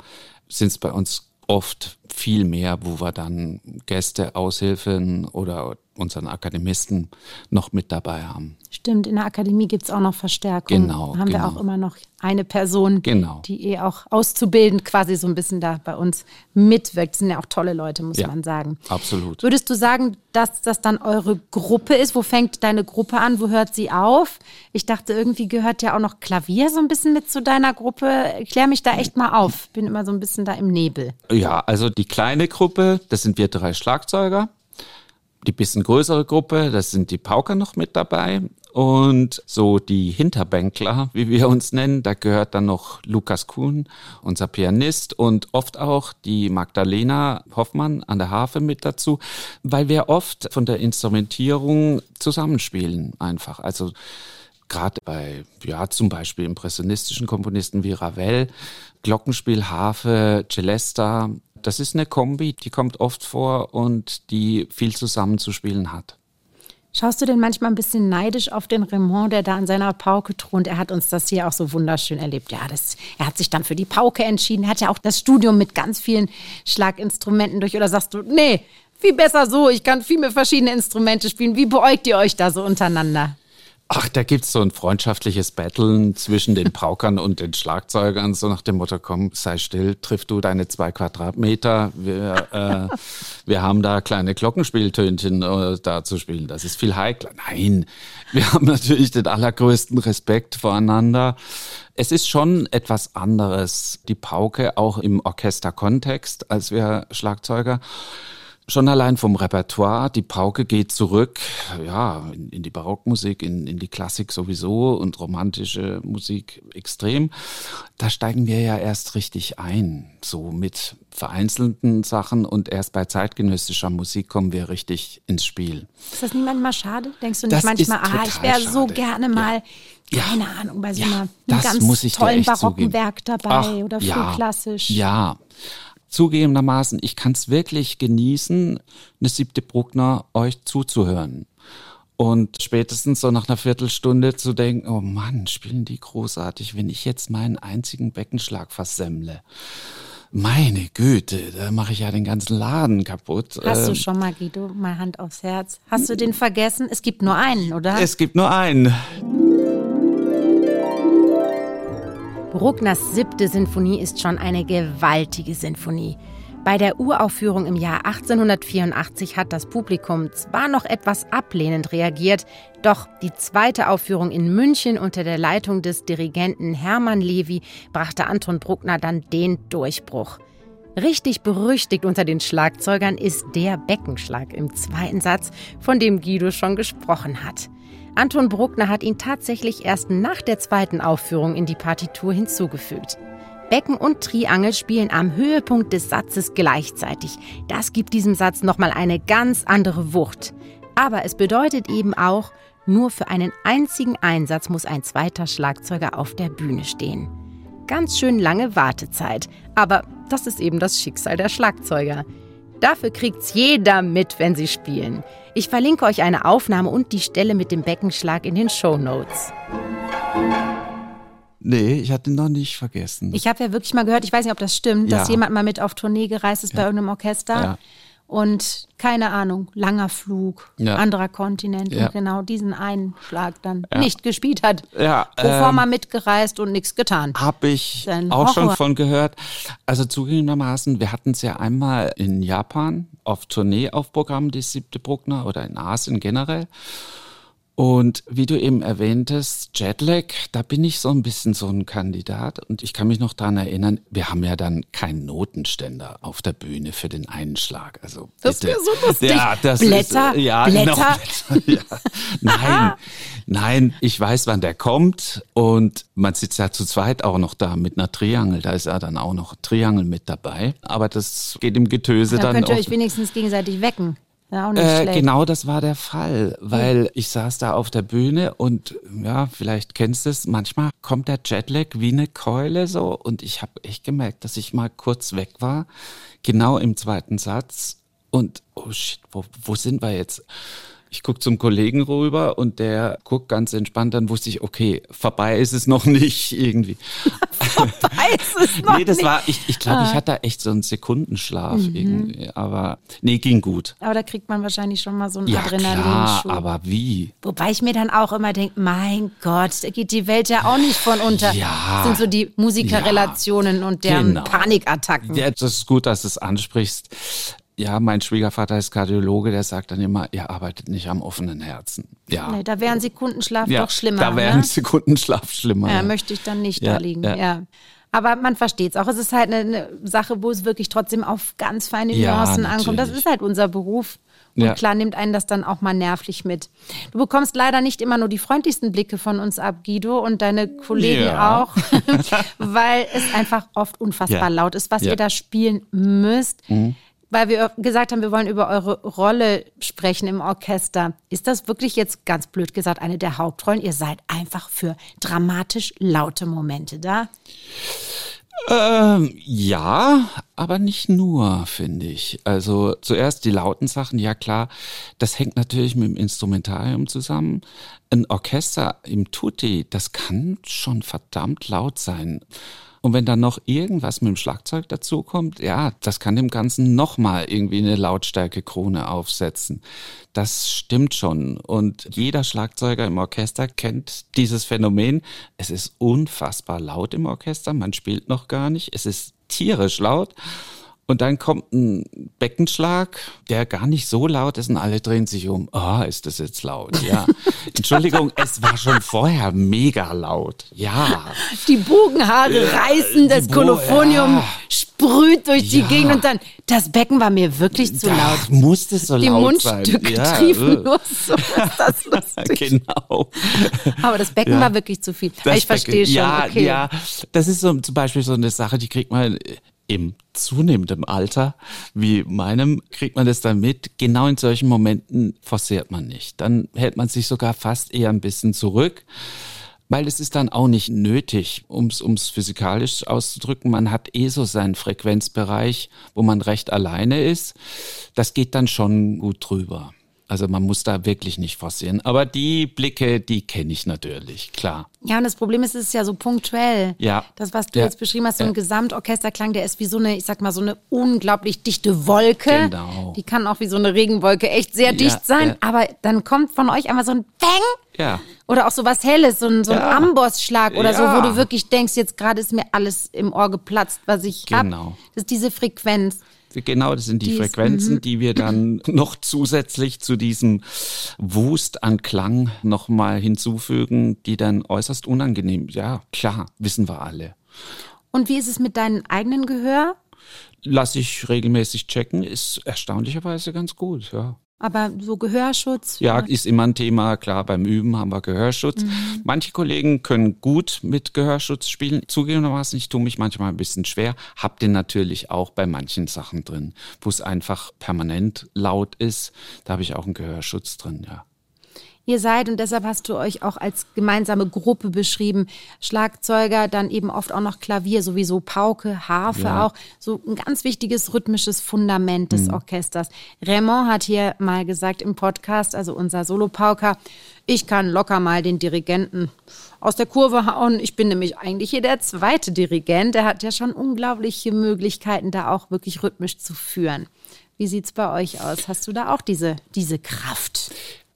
sind es bei uns oft viel mehr, wo wir dann Gäste, Aushilfen oder unseren Akademisten noch mit dabei haben. Stimmt, in der Akademie gibt es auch noch Verstärkung. Genau. Haben genau. wir auch immer noch eine Person, genau. die eh auch auszubildend quasi so ein bisschen da bei uns mitwirkt. Das sind ja auch tolle Leute, muss ja, man sagen. Absolut. Würdest du sagen, dass das dann eure Gruppe ist? Wo fängt deine Gruppe an? Wo hört sie auf? Ich dachte, irgendwie gehört ja auch noch Klavier so ein bisschen mit zu deiner Gruppe. Klär mich da echt mal auf. Bin immer so ein bisschen da im Nebel. Ja, also die kleine Gruppe, das sind wir drei Schlagzeuger die bisschen größere Gruppe, das sind die Pauker noch mit dabei. Und so die Hinterbänkler, wie wir uns nennen, da gehört dann noch Lukas Kuhn, unser Pianist und oft auch die Magdalena Hoffmann an der Harfe mit dazu, weil wir oft von der Instrumentierung zusammenspielen einfach. Also gerade bei, ja, zum Beispiel impressionistischen Komponisten wie Ravel, Glockenspiel, Harfe, Celesta, das ist eine Kombi, die kommt oft vor und die viel zusammenzuspielen hat. Schaust du denn manchmal ein bisschen neidisch auf den Raymond, der da an seiner Pauke thront? Er hat uns das hier auch so wunderschön erlebt. Ja, das, er hat sich dann für die Pauke entschieden. Er hat ja auch das Studium mit ganz vielen Schlaginstrumenten durch. Oder sagst du, nee, viel besser so, ich kann viel mehr verschiedene Instrumente spielen. Wie beäugt ihr euch da so untereinander? Ach, da gibt's so ein freundschaftliches Battlen zwischen den Paukern und den Schlagzeugern, so nach dem Motto, komm, sei still, triff du deine zwei Quadratmeter. Wir, äh, wir haben da kleine Glockenspieltönchen äh, da zu spielen. Das ist viel heikler. Nein, wir haben natürlich den allergrößten Respekt voreinander. Es ist schon etwas anderes, die Pauke, auch im Orchesterkontext, als wir Schlagzeuger. Schon allein vom Repertoire, die Pauke geht zurück, ja, in, in die Barockmusik, in, in die Klassik sowieso und romantische Musik extrem. Da steigen wir ja erst richtig ein, so mit vereinzelten Sachen und erst bei zeitgenössischer Musik kommen wir richtig ins Spiel. Ist das nicht manchmal schade? Denkst du nicht das manchmal, ah, ich wäre so gerne mal, ja. keine. Ahnung, bei so ja, einem ganz tollen barocken zugeben. Werk dabei Ach, oder frühklassisch? Ja, ja zugegebenermaßen, ich kann es wirklich genießen, eine siebte Bruckner euch zuzuhören. Und spätestens so nach einer Viertelstunde zu denken, oh Mann, spielen die großartig, wenn ich jetzt meinen einzigen Beckenschlag versemmle. Meine Güte, da mache ich ja den ganzen Laden kaputt. Hast du ähm, schon mal, Guido, mal Hand aufs Herz? Hast du den vergessen? Es gibt nur einen, oder? Es gibt nur einen. Bruckners siebte Sinfonie ist schon eine gewaltige Sinfonie. Bei der Uraufführung im Jahr 1884 hat das Publikum zwar noch etwas ablehnend reagiert, doch die zweite Aufführung in München unter der Leitung des Dirigenten Hermann Levi brachte Anton Bruckner dann den Durchbruch. Richtig berüchtigt unter den Schlagzeugern ist der Beckenschlag im zweiten Satz, von dem Guido schon gesprochen hat. Anton Bruckner hat ihn tatsächlich erst nach der zweiten Aufführung in die Partitur hinzugefügt. Becken und Triangel spielen am Höhepunkt des Satzes gleichzeitig. Das gibt diesem Satz nochmal eine ganz andere Wucht. Aber es bedeutet eben auch, nur für einen einzigen Einsatz muss ein zweiter Schlagzeuger auf der Bühne stehen. Ganz schön lange Wartezeit, aber das ist eben das Schicksal der Schlagzeuger. Dafür kriegt's jeder mit, wenn sie spielen. Ich verlinke euch eine Aufnahme und die Stelle mit dem Beckenschlag in den Show Notes. Nee, ich hatte ihn noch nicht vergessen. Ich habe ja wirklich mal gehört, ich weiß nicht, ob das stimmt, Ja. dass jemand mal mit auf Tournee gereist ist bei Ja. irgendeinem Orchester. Ja. Und keine Ahnung, langer Flug, Ja. anderer Kontinent Ja. und genau diesen einen Schlag dann Ja. nicht gespielt hat. Ja, Wovor ähm, mal mitgereist und nichts getan. Habe ich Ein auch schon Horror. von gehört. Also zugegebenermaßen, wir hatten es ja einmal in Japan auf Tournee auf Programm, die siebte Bruckner oder in Asien generell. Und wie du eben erwähntest, Jetlag, da bin ich so ein bisschen so ein Kandidat. Und ich kann mich noch dran erinnern, wir haben ja dann keinen Notenständer auf der Bühne für den einen Schlag. Also Das bitte. wär so lustig. Ja, das Blätter, ist, äh, ja, Blätter. Genau, Blätter ja. Nein, nein, ich weiß, wann der kommt. Und man sitzt ja zu zweit auch noch da mit einer Triangel. Da ist ja dann auch noch Triangel mit dabei. Aber das geht im Getöse Da dann könnt ihr euch wenigstens gegenseitig wecken. Ja, auch nicht äh, schlecht. genau, das war der Fall, weil ich saß da auf der Bühne und ja, vielleicht kennst du es, manchmal kommt der Jetlag wie eine Keule so und ich habe echt gemerkt, dass ich mal kurz weg war, genau im zweiten Satz und oh shit, wo, wo sind wir jetzt? Ich guck zum Kollegen rüber und der guckt ganz entspannt, dann wusste ich, okay, vorbei ist es noch nicht irgendwie. Weiß es noch nee, das nicht. Ah. war, ich, ich glaube, ich hatte da echt so einen Sekundenschlaf Mhm. irgendwie, aber nee, ging gut. Aber da kriegt man wahrscheinlich schon mal so einen Ja, Adrenalinschub. aber wie? Wobei ich mir dann auch immer denke, mein Gott, da geht die Welt ja auch nicht von unter. Ja. Das sind so die Musikerrelationen und deren Genau. Panikattacken. Ja, das ist gut, dass du es ansprichst. Ja, mein Schwiegervater ist Kardiologe, der sagt dann immer, ihr arbeitet nicht am offenen Herzen. Ja. Nee, da wäre ein Sekundenschlaf ja, doch schlimmer. Da ne? ein Sekundenschlaf schlimmer. Ja, ja. möchte ich dann nicht Ja, da liegen. ja. Aber man versteht es auch. Es ist halt eine, Sache, wo es wirklich trotzdem auf ganz feine Nuancen ankommt. Das ist halt unser Beruf. Und Ja. klar nimmt einen das dann auch mal nervlich mit. Du bekommst leider nicht immer nur die freundlichsten Blicke von uns ab, Guido, und deine Kollegen Ja. auch, weil es einfach oft unfassbar Ja. laut ist, was. Mhm. ihr da spielen müsst. Weil wir gesagt haben, wir wollen über eure Rolle sprechen im Orchester. Ist das wirklich jetzt ganz blöd gesagt eine der Hauptrollen? Ihr seid einfach für dramatisch laute Momente da. Ähm, ja, aber nicht nur, finde ich. Also zuerst die lauten Sachen, ja klar, das hängt natürlich mit dem Instrumentarium zusammen. Ein Orchester im Tutti, das kann schon verdammt laut sein. Und wenn dann noch irgendwas mit dem Schlagzeug dazukommt, ja, das kann dem Ganzen nochmal irgendwie eine Lautstärke-Krone aufsetzen. Das stimmt schon. Und jeder Schlagzeuger im Orchester kennt dieses Phänomen. Es ist unfassbar laut im Orchester. Man spielt noch gar nicht. Es ist tierisch laut. Und dann kommt ein Beckenschlag, der gar nicht so laut ist und alle drehen sich um. Ah, ist das jetzt laut? Ja. Entschuldigung, es war schon vorher mega laut. Ja. Die Bogenhaare reißen, das Bo- Kolophonium ja. sprüht durch die Ja. Gegend und dann, das Becken war mir wirklich zu laut. Ach, muss das so Die laut sein? Mundstücke Ja, triefen äh. los. So ist das. Genau. Aber das Becken Ja. war wirklich zu viel. Das ich verstehe schon. Ja, okay. ja. Das ist so zum Beispiel so eine Sache, die kriegt man im zunehmendem Alter, wie meinem, kriegt man das dann mit. Genau in solchen Momenten forciert man nicht. Dann hält man sich sogar fast eher ein bisschen zurück. Weil es ist dann auch nicht nötig, um es physikalisch auszudrücken. Man hat eh so seinen Frequenzbereich, wo man recht alleine ist. Das geht dann schon gut drüber. Also man muss da wirklich nicht forcieren. Aber die Blicke, die kenne ich natürlich, klar. Ja, und das Problem ist, es ist ja so punktuell. Ja. Das, was du Ja. jetzt beschrieben hast, so ein Ja. Gesamtorchesterklang, der ist wie so eine, ich sag mal, so eine unglaublich dichte Wolke. Genau. Die kann auch wie so eine Regenwolke echt sehr dicht sein. ja. Aber dann kommt von euch einmal so ein Bang. Ja. Oder auch so was Helles, so ein, so ein Ja. Ambossschlag oder so, Ja. wo du wirklich denkst, jetzt gerade ist mir alles im Ohr geplatzt, was ich. Genau. Das ist diese Frequenz. Genau, das sind die, Die ist- Frequenzen, die wir dann noch zusätzlich zu diesem Wust an Klang nochmal hinzufügen, die dann äußerst unangenehm, ja, klar, wissen wir alle. Und wie ist es mit deinem eigenen Gehör? Lass ich regelmäßig checken, ist erstaunlicherweise ganz gut, ja. Aber so Gehörschutz? Ja, ist immer ein Thema. Klar, beim Üben haben wir Gehörschutz. Manche Kollegen können gut mit Gehörschutz spielen. Zugegebenermaßen, ich tue mich manchmal ein bisschen schwer. Hab den natürlich auch bei manchen Sachen drin, wo es einfach permanent laut ist. Da habe ich auch einen Gehörschutz drin, ja. Ihr seid, und deshalb hast du euch auch als gemeinsame Gruppe beschrieben, Schlagzeuger, dann eben oft auch noch Klavier, sowieso Pauke, Harfe Ja. auch, so ein ganz wichtiges rhythmisches Fundament des Mhm. Orchesters. Raymond hat hier mal gesagt im Podcast, also unser Solopauker, ich kann locker mal den Dirigenten aus der Kurve hauen. Ich bin nämlich eigentlich hier der zweite Dirigent. Der hat ja schon unglaubliche Möglichkeiten, da auch wirklich rhythmisch zu führen. Wie sieht's bei euch aus? Hast du da auch diese, diese Kraft?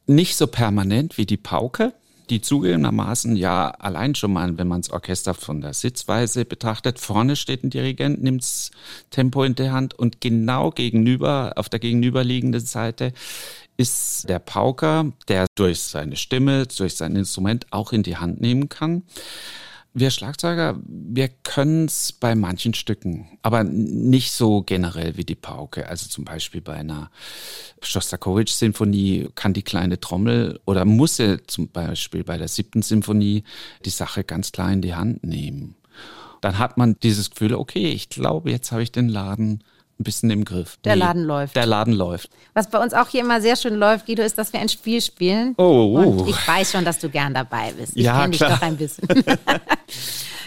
Nicht so permanent wie die Pauke. Die zugegebenermaßen ja allein schon mal, wenn man das Orchester von der Sitzweise betrachtet, vorne steht ein Dirigent, nimmt's Tempo in der Hand und genau gegenüber, auf der gegenüberliegenden Seite ist der Pauker, der durch seine Stimme, durch sein Instrument auch in die Hand nehmen kann. Wir Schlagzeuger, wir können's bei manchen Stücken, aber nicht so generell wie die Pauke. Also zum Beispiel bei einer Schostakowitsch-Sinfonie kann die kleine Trommel oder muss sie zum Beispiel bei der siebten Sinfonie die Sache ganz klar in die Hand nehmen. Dann hat man dieses Gefühl, okay, ich glaube, jetzt habe ich den Laden ein bisschen im Griff. Der Laden läuft. Der Laden läuft. Was bei uns auch hier immer sehr schön läuft, Guido, ist, dass wir ein Spiel spielen. Oh. Und ich weiß schon, dass du gern dabei bist. Ich Ja, kenne dich klar. doch ein bisschen.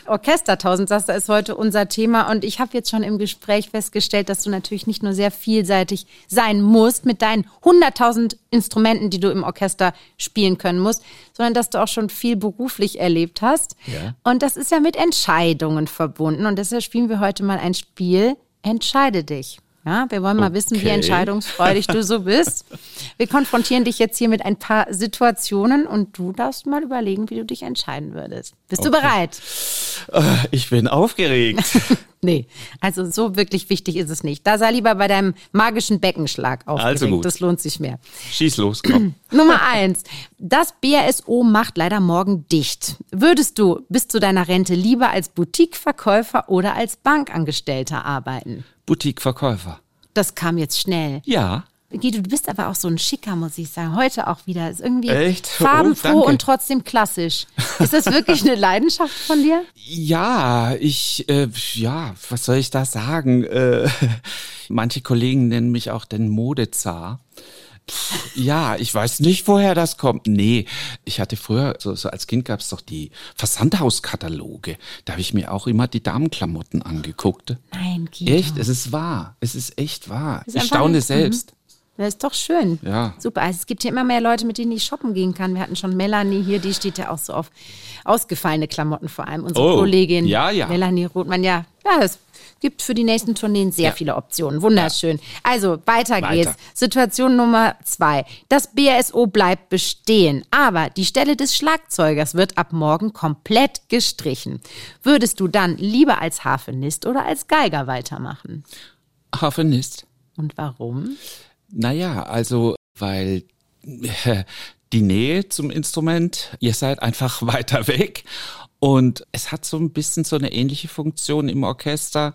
Orchester Tausendsaster ist heute unser Thema und ich habe jetzt schon im Gespräch festgestellt, dass du natürlich nicht nur sehr vielseitig sein musst mit deinen 100.000 Instrumenten, die du im Orchester spielen können musst, sondern dass du auch schon viel beruflich erlebt hast. Ja. Und das ist ja mit Entscheidungen verbunden und deshalb spielen wir heute mal ein Spiel, Entscheide dich. Ja, wir wollen mal wissen, wie Okay. entscheidungsfreudig du so bist. Wir konfrontieren dich jetzt hier mit ein paar Situationen und du darfst mal überlegen, wie du dich entscheiden würdest. Bist du bereit? Äh, Ich bin aufgeregt. Nee, also so wirklich wichtig ist es nicht. Da sei lieber bei deinem magischen Beckenschlag aufgeregt. Also gut. Das lohnt sich mehr. Schieß los, komm. Nummer eins. Das BRSO macht leider morgen dicht. Würdest du bis zu deiner Rente lieber als Boutiqueverkäufer oder als Bankangestellter arbeiten? Boutiqueverkäufer. Das kam jetzt schnell. Ja. Guido, du bist aber auch so ein Schicker, muss ich sagen. Heute auch wieder. Ist irgendwie Echt? Oh, farbenfroh danke. und trotzdem klassisch. Ist das wirklich eine Leidenschaft von dir? Ja, ich, äh, ja, was soll ich da sagen? Äh, manche Kollegen nennen mich auch den Modezar. Pff, Ja, ich weiß nicht, woher das kommt. Nee, ich hatte früher, so, so als Kind gab's doch die Versandhauskataloge. Da habe ich mir auch immer die Damenklamotten angeguckt. Nein, Guido. Echt, es ist wahr. Es ist echt wahr. Ist ich staune selbst. Das ist doch schön. Ja. Super. Also es gibt hier immer mehr Leute, mit denen ich shoppen gehen kann. Wir hatten schon Melanie hier, die steht ja auch so auf ausgefallene Klamotten, vor allem unsere Oh, Kollegin ja, ja. Melanie Rothmann. Ja, ja, es gibt für die nächsten Tourneen sehr Ja. viele Optionen. Wunderschön. Also weiter, Weiter. geht's. Situation Nummer zwei. Das BSO bleibt bestehen, aber die Stelle des Schlagzeugers wird ab morgen komplett gestrichen. Würdest du dann lieber als Harfenist oder als Geiger weitermachen? Harfenist. Und warum? Naja, also, weil äh, die Nähe zum Instrument, ihr seid einfach weiter weg. Und es hat so ein bisschen so eine ähnliche Funktion im Orchester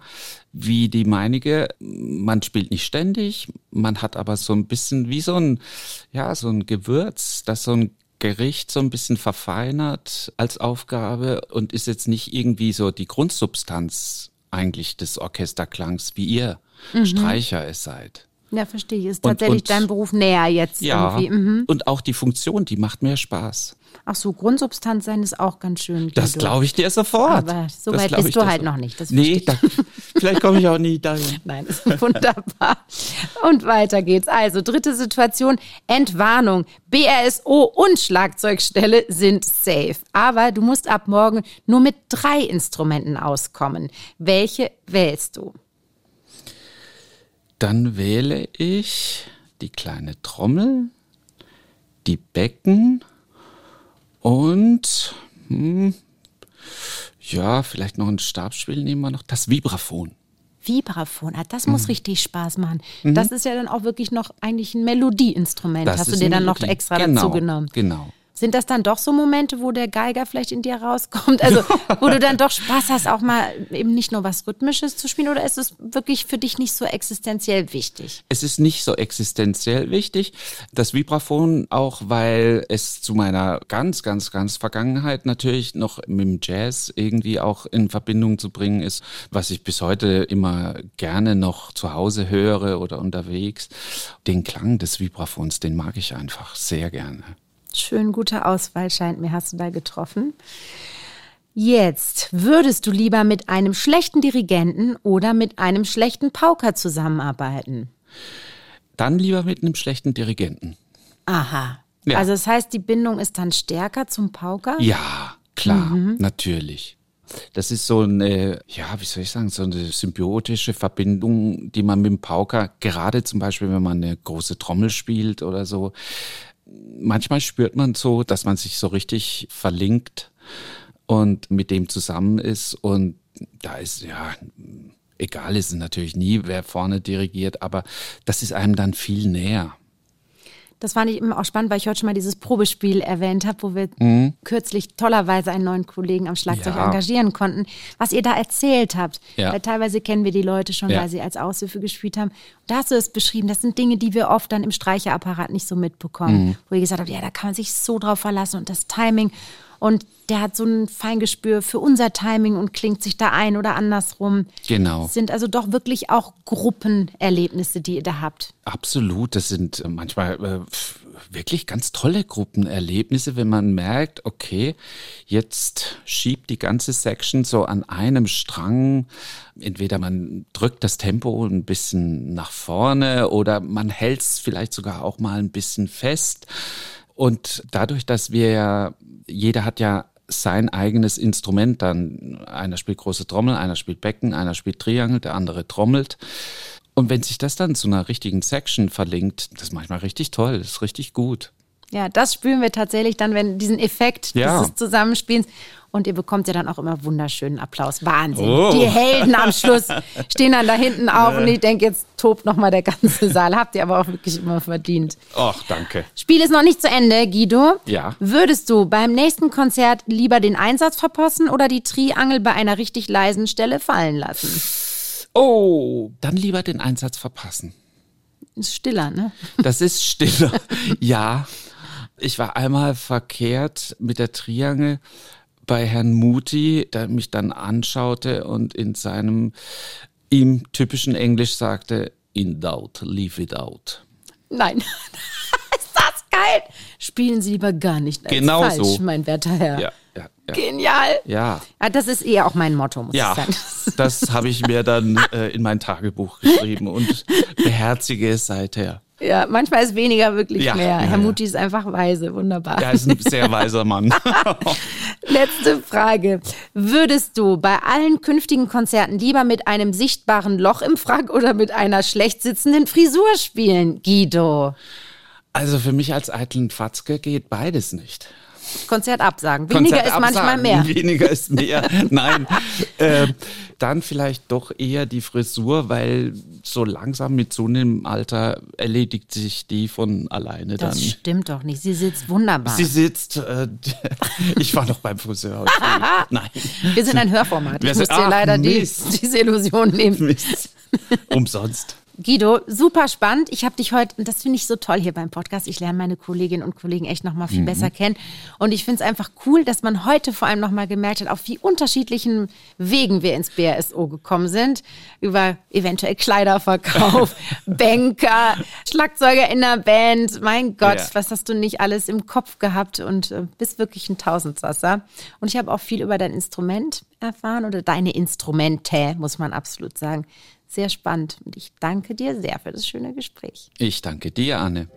wie die meinige. Man spielt nicht ständig, man hat aber so ein bisschen wie so ein, ja, so ein Gewürz, das so ein Gericht so ein bisschen verfeinert als Aufgabe und ist jetzt nicht irgendwie so die Grundsubstanz eigentlich des Orchesterklangs, wie ihr Streicher es seid. Ja, verstehe ich. Ist Und- tatsächlich und- dein Beruf näher jetzt Ja, irgendwie. Mhm. und auch die Funktion, die macht mir Spaß. Ach so, Grundsubstanz sein ist auch ganz schön. Das Guido. glaube ich dir sofort. Aber so Das weit bist du halt noch nicht, das nee, da, Vielleicht komme ich auch nie dahin. Nein, ist wunderbar. Und weiter geht's. Also, dritte Situation, Entwarnung. BRSO und Schlagzeugstelle sind safe. Aber du musst ab morgen nur mit drei Instrumenten auskommen. Welche wählst du? Dann wähle ich die kleine Trommel, die Becken und hm, ja, vielleicht noch ein Stabspiel nehmen wir noch, das Vibraphon. Vibraphon, ah, das muss mhm. richtig Spaß machen. Mhm. Das ist ja dann auch wirklich noch eigentlich ein Melodieinstrument. Das Hast du dir dann noch extra genau, dazu genommen? Genau. Sind das dann doch so Momente, wo der Geiger vielleicht in dir rauskommt? Also, wo du dann doch Spaß hast, auch mal eben nicht nur was Rhythmisches zu spielen? Oder ist es wirklich für dich nicht so existenziell wichtig? Es ist nicht so existenziell wichtig. Das Vibraphon auch, weil es zu meiner ganz, ganz, ganz Vergangenheit natürlich noch mit dem Jazz irgendwie auch in Verbindung zu bringen ist, was ich bis heute immer gerne noch zu Hause höre oder unterwegs. Den Klang des Vibraphons, den mag ich einfach sehr gerne. Schön gute Auswahl scheint mir, hast du da getroffen. Jetzt, würdest du lieber mit einem schlechten Dirigenten oder mit einem schlechten Pauker zusammenarbeiten? Dann lieber mit einem schlechten Dirigenten. Aha. Ja. Also das heißt, die Bindung ist dann stärker zum Pauker? Ja, klar, mhm. natürlich. Das ist so eine, ja, wie soll ich sagen, so eine symbiotische Verbindung, die man mit dem Pauker, gerade zum Beispiel, wenn man eine große Trommel spielt oder so, manchmal spürt man so, dass man sich so richtig verlinkt und mit dem zusammen ist. Und da ist ja, egal ist es natürlich nie, wer vorne dirigiert, aber das ist einem dann viel näher. Das fand ich immer auch spannend, weil ich heute schon mal dieses Probespiel erwähnt habe, wo wir mhm. kürzlich tollerweise einen neuen Kollegen am Schlagzeug ja. engagieren konnten, was ihr da erzählt habt. Ja. Weil teilweise kennen wir die Leute schon, ja. weil sie als Aushilfe gespielt haben. Und da hast du es beschrieben, das sind Dinge, die wir oft dann im Streicherapparat nicht so mitbekommen. Mhm. Wo ihr gesagt habt, ja, da kann man sich so drauf verlassen und das Timing. Und der hat so ein Feingespür für unser Timing und klingt sich da ein oder andersrum. Genau. Das sind also doch wirklich auch Gruppenerlebnisse, die ihr da habt. Absolut. Das sind äh, manchmal äh, wirklich ganz tolle Gruppenerlebnisse, wenn man merkt, okay, jetzt schiebt die ganze Section so an einem Strang. Entweder man drückt das Tempo ein bisschen nach vorne oder man hält es vielleicht sogar auch mal ein bisschen fest. Und dadurch, dass wir ja, jeder hat ja sein eigenes Instrument dann. Einer spielt große Trommel, einer spielt Becken, einer spielt Triangel, der andere trommelt. Und wenn sich das dann zu einer richtigen Section verlinkt, das ist manchmal richtig toll, das ist richtig gut. Ja, das spüren wir tatsächlich dann, wenn diesen Effekt ja. dieses Zusammenspielens. Und ihr bekommt ja dann auch immer wunderschönen Applaus. Wahnsinn. Oh. Die Helden am Schluss stehen dann da hinten auf und ich denke, jetzt tobt nochmal der ganze Saal. Habt ihr aber auch wirklich immer verdient. Ach, danke. Spiel ist noch nicht zu Ende, Guido. Ja. Würdest du beim nächsten Konzert lieber den Einsatz verpassen oder die Triangel bei einer richtig leisen Stelle fallen lassen? Oh, dann lieber den Einsatz verpassen. Ist stiller, ne? Das ist stiller. ja. Ich war einmal verkehrt mit der Triangel bei Herrn Muti, der mich dann anschaute und in seinem ihm typischen Englisch sagte, in doubt, leave it out. Nein. Ist das geil? Spielen Sie lieber gar nicht als genau falsch, so. mein werter Herr. Ja, ja, ja. Genial. Ja. Das ist eher auch mein Motto, muss ja, ich sagen. Das habe ich mir dann äh, in mein Tagebuch geschrieben und beherzige es seither. Ja, manchmal ist weniger wirklich ja, mehr. Ja, Herr Mutti ist einfach weise, wunderbar. Er ist ein sehr weiser Mann. Letzte Frage. Würdest du bei allen künftigen Konzerten lieber mit einem sichtbaren Loch im Frack oder mit einer schlecht sitzenden Frisur spielen, Guido? Also für mich als eitlen Fatzke geht beides nicht. Konzert absagen. Weniger Konzert ist manchmal mehr. Weniger ist mehr. Nein. äh, dann vielleicht doch eher die Frisur, weil so langsam mit so einem Alter erledigt sich die von alleine das dann. Das stimmt doch nicht. Sie sitzt wunderbar. Sie sitzt. Äh, ich war noch beim Friseur. Nein. Wir sind ein Hörformat. Ich muss dir leider die, diese Illusion nehmen. Mist. Umsonst. Guido, super spannend. Ich habe dich heute, und das finde ich so toll hier beim Podcast, ich lerne meine Kolleginnen und Kollegen echt nochmal viel mhm. besser kennen. Und ich finde es einfach cool, dass man heute vor allem nochmal gemerkt hat, auf wie unterschiedlichen Wegen wir ins BRSO gekommen sind. Über eventuell Kleiderverkauf, Banker, Schlagzeuger in der Band. Mein Gott, ja. was hast du nicht alles im Kopf gehabt und äh, bist wirklich ein Tausendsasser. Und ich habe auch viel über dein Instrument erfahren oder deine Instrumente, muss man absolut sagen. Sehr spannend und ich danke dir sehr für das schöne Gespräch. Ich danke dir, Anne.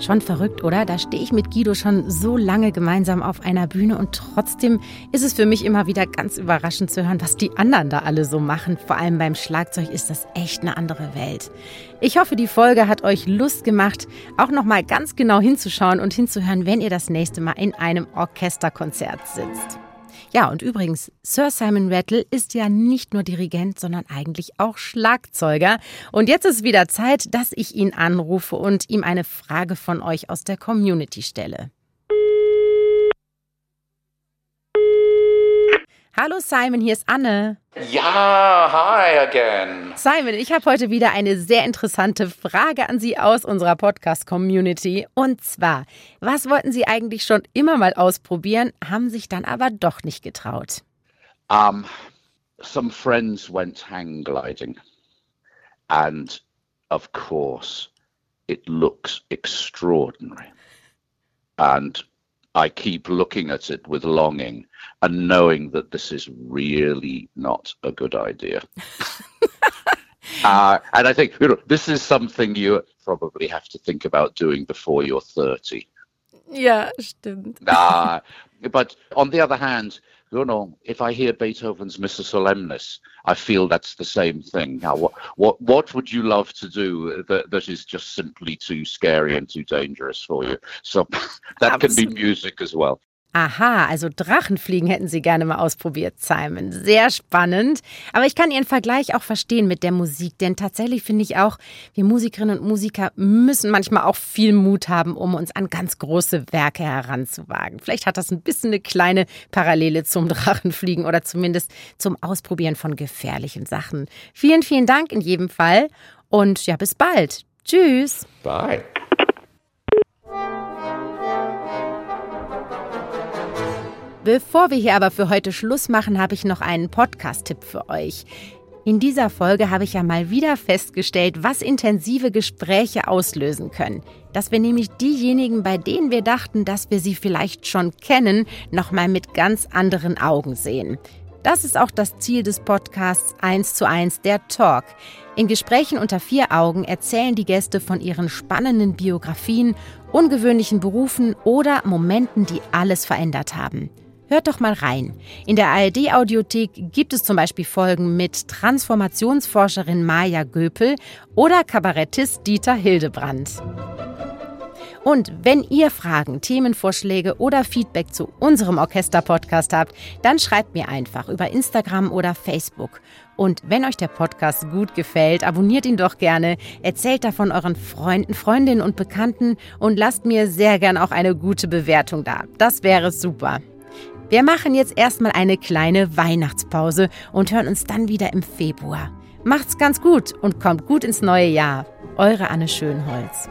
Schon verrückt, oder? Da stehe ich mit Guido schon so lange gemeinsam auf einer Bühne und trotzdem ist es für mich immer wieder ganz überraschend zu hören, was die anderen da alle so machen. Vor allem beim Schlagzeug ist das echt eine andere Welt. Ich hoffe, die Folge hat euch Lust gemacht, auch noch mal ganz genau hinzuschauen und hinzuhören, wenn ihr das nächste Mal in einem Orchesterkonzert sitzt. Ja, und übrigens, Sir Simon Rattle ist ja nicht nur Dirigent, sondern eigentlich auch Schlagzeuger. Und jetzt ist wieder Zeit, dass ich ihn anrufe und ihm eine Frage von euch aus der Community stelle. Hallo Simon, hier ist Anne. Ja, hi again. Simon, ich habe heute wieder eine sehr interessante Frage an Sie aus unserer Podcast-Community. Und zwar, was wollten Sie eigentlich schon immer mal ausprobieren, haben sich dann aber doch nicht getraut? Um, some friends went hang gliding. And of course, it looks extraordinary. And I keep looking at it with longing and knowing that this is really not a good idea. uh, and I think you know this is something you probably have to think about doing before you're 30. Yeah, stimmt. Uh, but on the other hand, you know, if I hear Beethoven's Missa Solemnis, I feel that's the same thing. Now, what what what would you love to do that, that is just simply too scary and too dangerous for you? So that Absolutely. can be music as well. Aha, also Drachenfliegen hätten Sie gerne mal ausprobiert, Simon. Sehr spannend. Aber ich kann Ihren Vergleich auch verstehen mit der Musik, denn tatsächlich finde ich auch, wir Musikerinnen und Musiker müssen manchmal auch viel Mut haben, um uns an ganz große Werke heranzuwagen. Vielleicht hat das ein bisschen eine kleine Parallele zum Drachenfliegen oder zumindest zum Ausprobieren von gefährlichen Sachen. Vielen, vielen Dank in jedem Fall und ja, bis bald. Tschüss. Bye. Bevor wir hier aber für heute Schluss machen, habe ich noch einen Podcast-Tipp für euch. In dieser Folge habe ich ja mal wieder festgestellt, was intensive Gespräche auslösen können. Dass wir nämlich diejenigen, bei denen wir dachten, dass wir sie vielleicht schon kennen, nochmal mit ganz anderen Augen sehen. Das ist auch das Ziel des Podcasts 1 zu 1 der Talk. In Gesprächen unter vier Augen erzählen die Gäste von ihren spannenden Biografien, ungewöhnlichen Berufen oder Momenten, die alles verändert haben. Hört doch mal rein. In der ARD-Audiothek gibt es zum Beispiel Folgen mit Transformationsforscherin Maja Göpel oder Kabarettist Dieter Hildebrand. Und wenn ihr Fragen, Themenvorschläge oder Feedback zu unserem Orchester-Podcast habt, dann schreibt mir einfach über Instagram oder Facebook. Und wenn euch der Podcast gut gefällt, abonniert ihn doch gerne, erzählt davon euren Freunden, Freundinnen und Bekannten und lasst mir sehr gern auch eine gute Bewertung da. Das wäre super. Wir machen jetzt erstmal eine kleine Weihnachtspause und hören uns dann wieder im Februar. Macht's ganz gut und kommt gut ins neue Jahr. Eure Anne Schönholz.